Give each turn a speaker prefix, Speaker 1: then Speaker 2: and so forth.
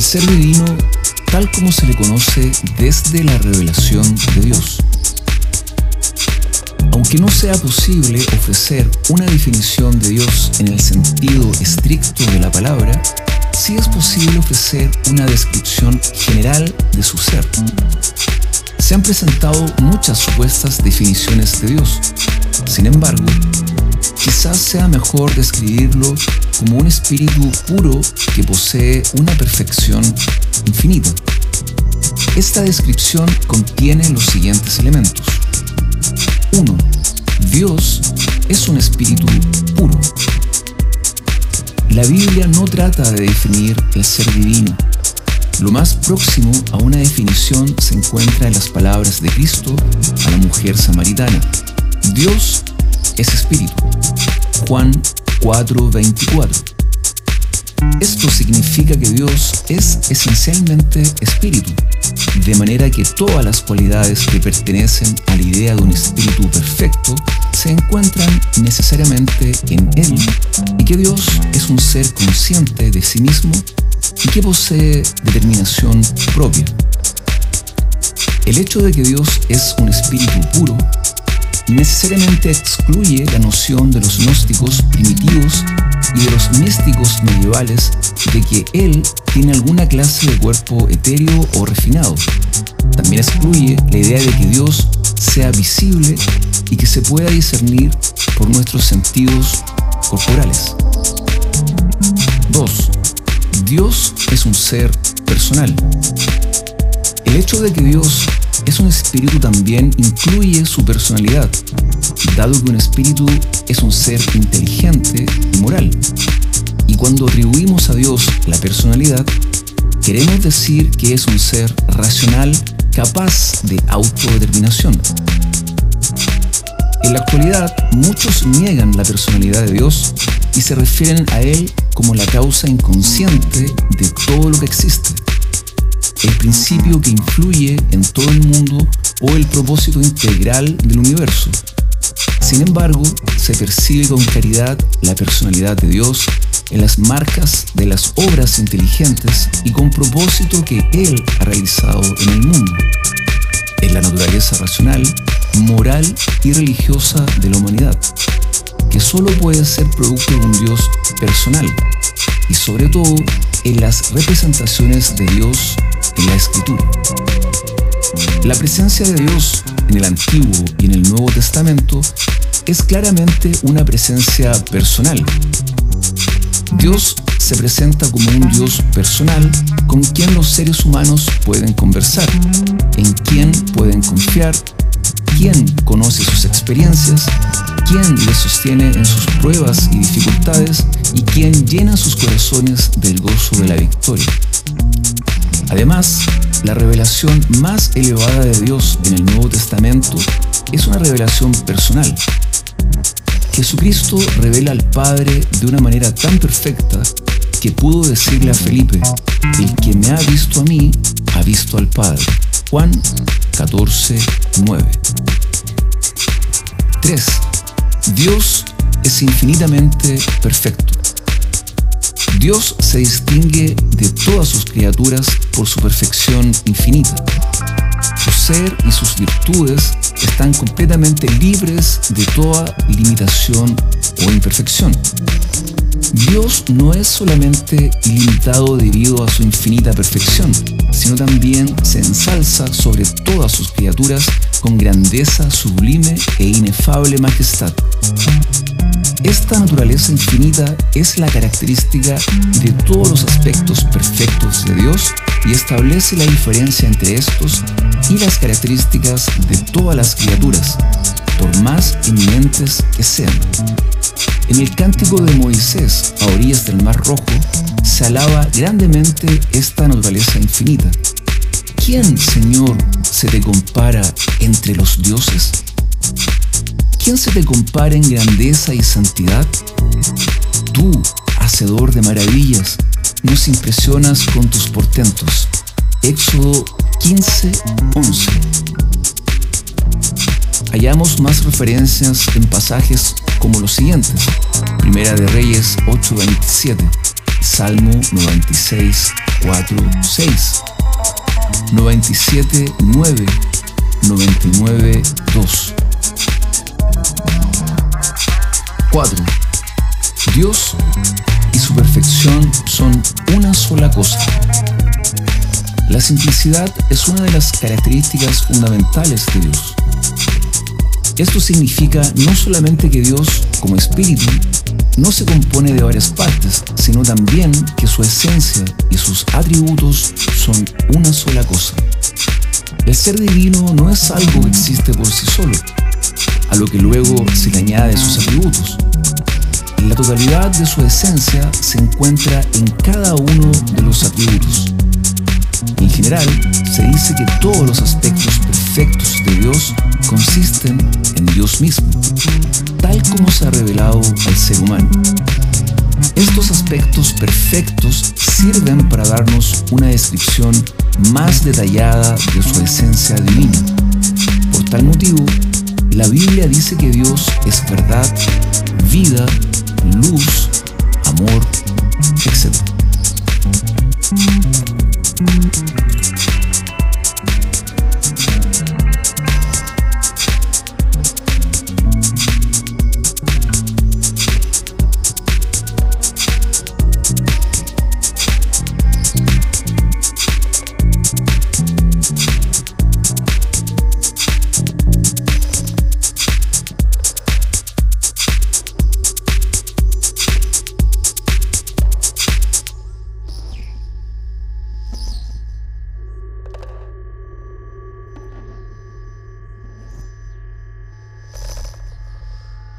Speaker 1: el ser divino tal como se le conoce desde la revelación de Dios. Aunque no sea posible ofrecer una definición de Dios en el sentido estricto de la palabra, sí es posible ofrecer una descripción general de su ser. Se han presentado muchas supuestas definiciones de Dios. Sin embargo, quizás sea mejor describirlo como un espíritu puro que posee una perfección infinita. Esta descripción contiene los siguientes elementos. 1. Dios es un espíritu puro. La Biblia no trata de definir el ser divino. Lo más próximo a una definición se encuentra en las palabras de Cristo a la mujer samaritana. Dios es espíritu. Juan 4:24. Esto significa que Dios es esencialmente espíritu, de manera que todas las cualidades que pertenecen a la idea de un espíritu perfecto se encuentran necesariamente en Él y que Dios es un ser consciente de sí mismo y que posee determinación propia. El hecho de que Dios es un espíritu puro necesariamente excluye la noción de los gnósticos primitivos y de los místicos medievales de que Él tiene alguna clase de cuerpo etéreo o refinado. También excluye la idea de que Dios sea visible y que se pueda discernir por nuestros sentidos corporales. 2. Dios es un ser personal. El hecho de que Dios espíritu también incluye su personalidad, dado que un espíritu es un ser inteligente y moral. Y cuando atribuimos a Dios la personalidad, queremos decir que es un ser racional capaz de autodeterminación. En la actualidad, muchos niegan la personalidad de Dios y se refieren a Él como la causa inconsciente de todo lo que existe el principio que influye en todo el mundo o el propósito integral del universo. Sin embargo, se percibe con claridad la personalidad de Dios en las marcas de las obras inteligentes y con propósito que Él ha realizado en el mundo, en la naturaleza racional, moral y religiosa de la humanidad, que solo puede ser producto de un Dios personal y sobre todo en las representaciones de Dios en la escritura. La presencia de Dios en el Antiguo y en el Nuevo Testamento es claramente una presencia personal. Dios se presenta como un Dios personal con quien los seres humanos pueden conversar, en quien pueden confiar, quien conoce sus experiencias, quien les sostiene en sus pruebas y dificultades y quien llena sus corazones del gozo de la victoria. Además, la revelación más elevada de Dios en el Nuevo Testamento es una revelación personal. Jesucristo revela al Padre de una manera tan perfecta que pudo decirle a Felipe, el que me ha visto a mí, ha visto al Padre. Juan 14, 9. 3. Dios es infinitamente perfecto. Dios se distingue de todas sus criaturas por su perfección infinita. Su ser y sus virtudes están completamente libres de toda limitación o imperfección. Dios no es solamente ilimitado debido a su infinita perfección, sino también se ensalza sobre todas sus criaturas con grandeza sublime e inefable majestad. Esta naturaleza infinita es la característica de todos los aspectos perfectos de Dios y establece la diferencia entre estos y las características de todas las criaturas, por más eminentes que sean. En el cántico de Moisés a orillas del Mar Rojo se alaba grandemente esta naturaleza infinita. ¿Quién, Señor, se te compara entre los dioses? ¿Quién se te compara en grandeza y santidad? Tú, hacedor de maravillas, nos impresionas con tus portentos. Éxodo 15, 11. Hallamos más referencias en pasajes como los siguientes. Primera de Reyes 8:27. Salmo 96, 4, 6, 97, 9, 99, 2. 4. Dios y su perfección son una sola cosa. La simplicidad es una de las características fundamentales de Dios. Esto significa no solamente que Dios, como espíritu, no se compone de varias partes, sino también que su esencia y sus atributos son una sola cosa. El ser divino no es algo que existe por sí solo, a lo que luego se le añade sus atributos. La totalidad de su esencia se encuentra en cada uno de los atributos. En general, se dice que todos los aspectos perfectos de Dios consisten en Dios mismo, tal como se ha revelado al ser humano. Estos aspectos perfectos sirven para darnos una descripción más detallada de su esencia divina. Por tal motivo, la Biblia dice que Dios es verdad, vida, luz,